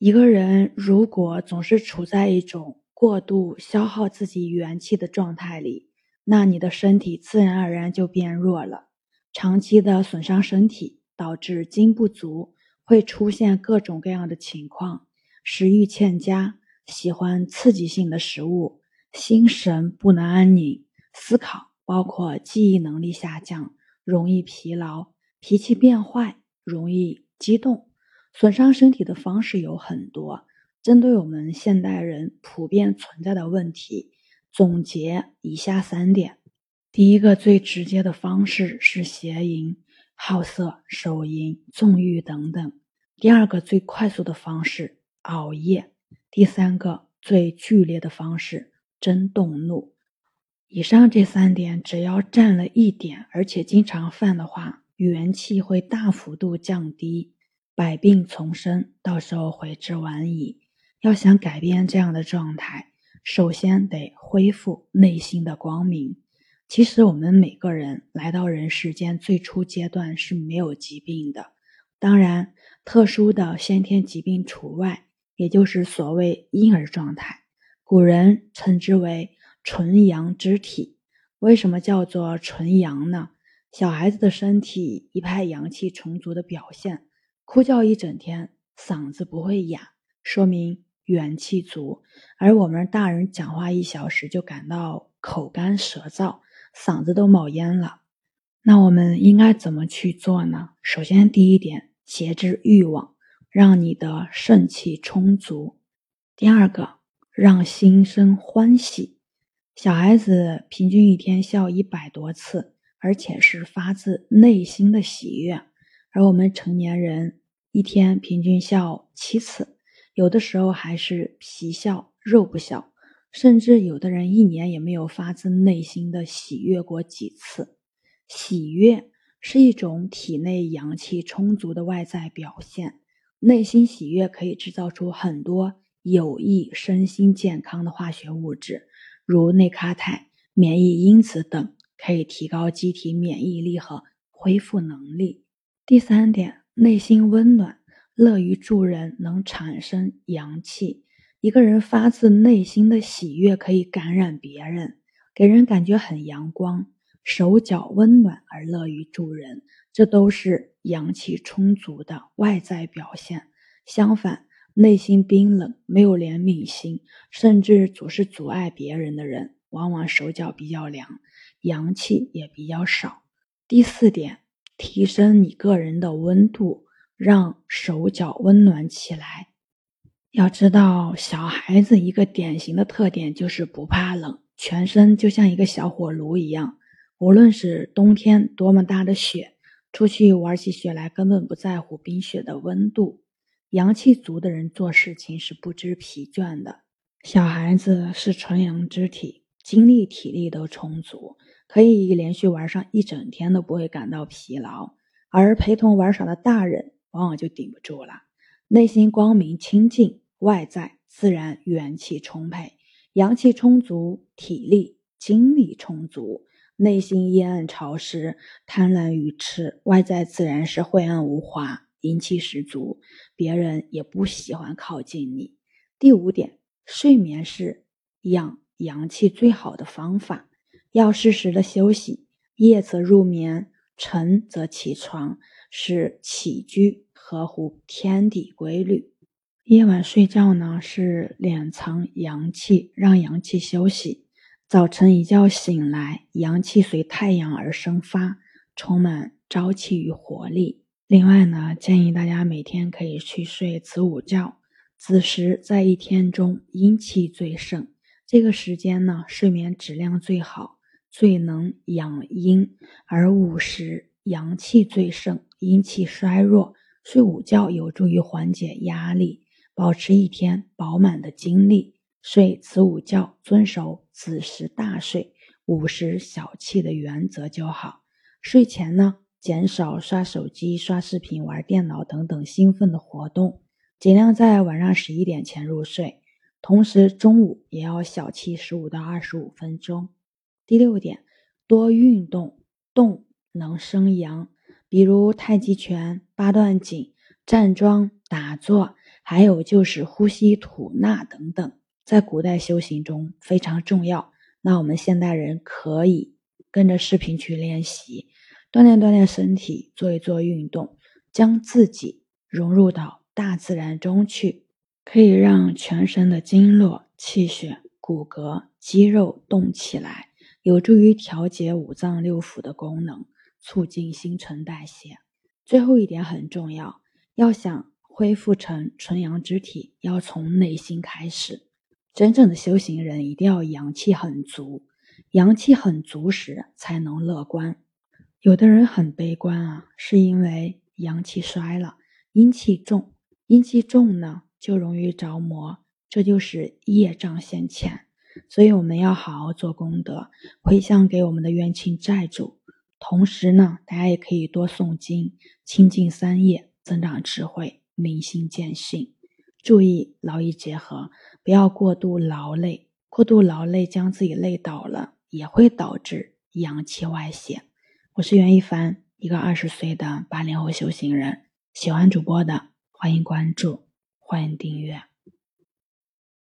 一个人如果总是处在一种过度消耗自己元气的状态里，那你的身体自然而然就变弱了。长期的损伤身体，导致精不足，会出现各种各样的情况：食欲欠佳，喜欢刺激性的食物，心神不能安宁，思考包括记忆能力下降，容易疲劳，脾气变坏，容易激动。损伤身体的方式有很多，针对我们现代人普遍存在的问题，总结以下三点：第一个最直接的方式是邪淫、好色、手淫、纵欲等等；第二个最快速的方式熬夜；第三个最剧烈的方式真动怒。以上这三点，只要占了一点，而且经常犯的话，元气会大幅度降低。百病丛生，到时候悔之晚矣。要想改变这样的状态，首先得恢复内心的光明。其实我们每个人来到人世间最初阶段是没有疾病的，当然特殊的先天疾病除外，也就是所谓婴儿状态。古人称之为纯阳之体。为什么叫做纯阳呢？小孩子的身体一派阳气充足的表现。哭叫一整天，嗓子不会哑，说明元气足；而我们大人讲话一小时就感到口干舌燥，嗓子都冒烟了。那我们应该怎么去做呢？首先，第一点，节制欲望，让你的肾气充足；第二个，让心生欢喜。小孩子平均一天笑一百多次，而且是发自内心的喜悦，而我们成年人。一天平均笑七次，有的时候还是皮笑肉不笑，甚至有的人一年也没有发自内心的喜悦过几次。喜悦是一种体内阳气充足的外在表现，内心喜悦可以制造出很多有益身心健康的化学物质，如内咖肽、免疫因子等，可以提高机体免疫力和恢复能力。第三点。内心温暖，乐于助人，能产生阳气。一个人发自内心的喜悦，可以感染别人，给人感觉很阳光。手脚温暖而乐于助人，这都是阳气充足的外在表现。相反，内心冰冷、没有怜悯心，甚至总是阻碍别人的人，往往手脚比较凉，阳气也比较少。第四点。提升你个人的温度，让手脚温暖起来。要知道，小孩子一个典型的特点就是不怕冷，全身就像一个小火炉一样。无论是冬天多么大的雪，出去玩起雪来根本不在乎冰雪的温度。阳气足的人做事情是不知疲倦的。小孩子是纯阳之体，精力体力都充足。可以连续玩上一整天都不会感到疲劳，而陪同玩耍的大人往往就顶不住了。内心光明清净，外在自然元气充沛，阳气充足，体力精力充足。内心阴暗潮湿，贪婪愚痴，外在自然是晦暗无华，阴气十足，别人也不喜欢靠近你。第五点，睡眠是养阳气最好的方法。要适时的休息，夜则入眠，晨则起床，是起居合乎天地规律。夜晚睡觉呢，是敛藏阳气，让阳气休息。早晨一觉醒来，阳气随太阳而生发，充满朝气与活力。另外呢，建议大家每天可以去睡子午觉，子时在一天中阴气最盛，这个时间呢，睡眠质量最好。最能养阴，而午时阳气最盛，阴气衰弱，睡午觉有助于缓解压力，保持一天饱满的精力。睡子午觉，遵守子时大睡，午时小憩的原则就好。睡前呢，减少刷手机、刷视频、玩电脑等等兴奋的活动，尽量在晚上十一点前入睡。同时，中午也要小憩十五到二十五分钟。第六点，多运动，动能生阳，比如太极拳、八段锦、站桩、打坐，还有就是呼吸吐纳等等，在古代修行中非常重要。那我们现代人可以跟着视频去练习，锻炼锻炼身体，做一做运动，将自己融入到大自然中去，可以让全身的经络、气血、骨骼、肌肉动起来，有助于调节五脏六腑的功能，促进新陈代谢。最后一点很重要，要想恢复成纯阳之体，要从内心开始。真正的修行人一定要阳气很足，阳气很足时才能乐观。有的人很悲观啊，是因为阳气衰了，阴气重，阴气重呢就容易着魔，这就是业障现前。所以我们要好好做功德，回向给我们的冤亲债主。同时呢，大家也可以多诵经，清净三业，增长智慧，明心见性。注意劳逸结合，不要过度劳累。过度劳累将自己累倒了，也会导致阳气外泄。我是袁一凡，一个二十岁的八零后修行人。喜欢主播的，欢迎关注，欢迎订阅。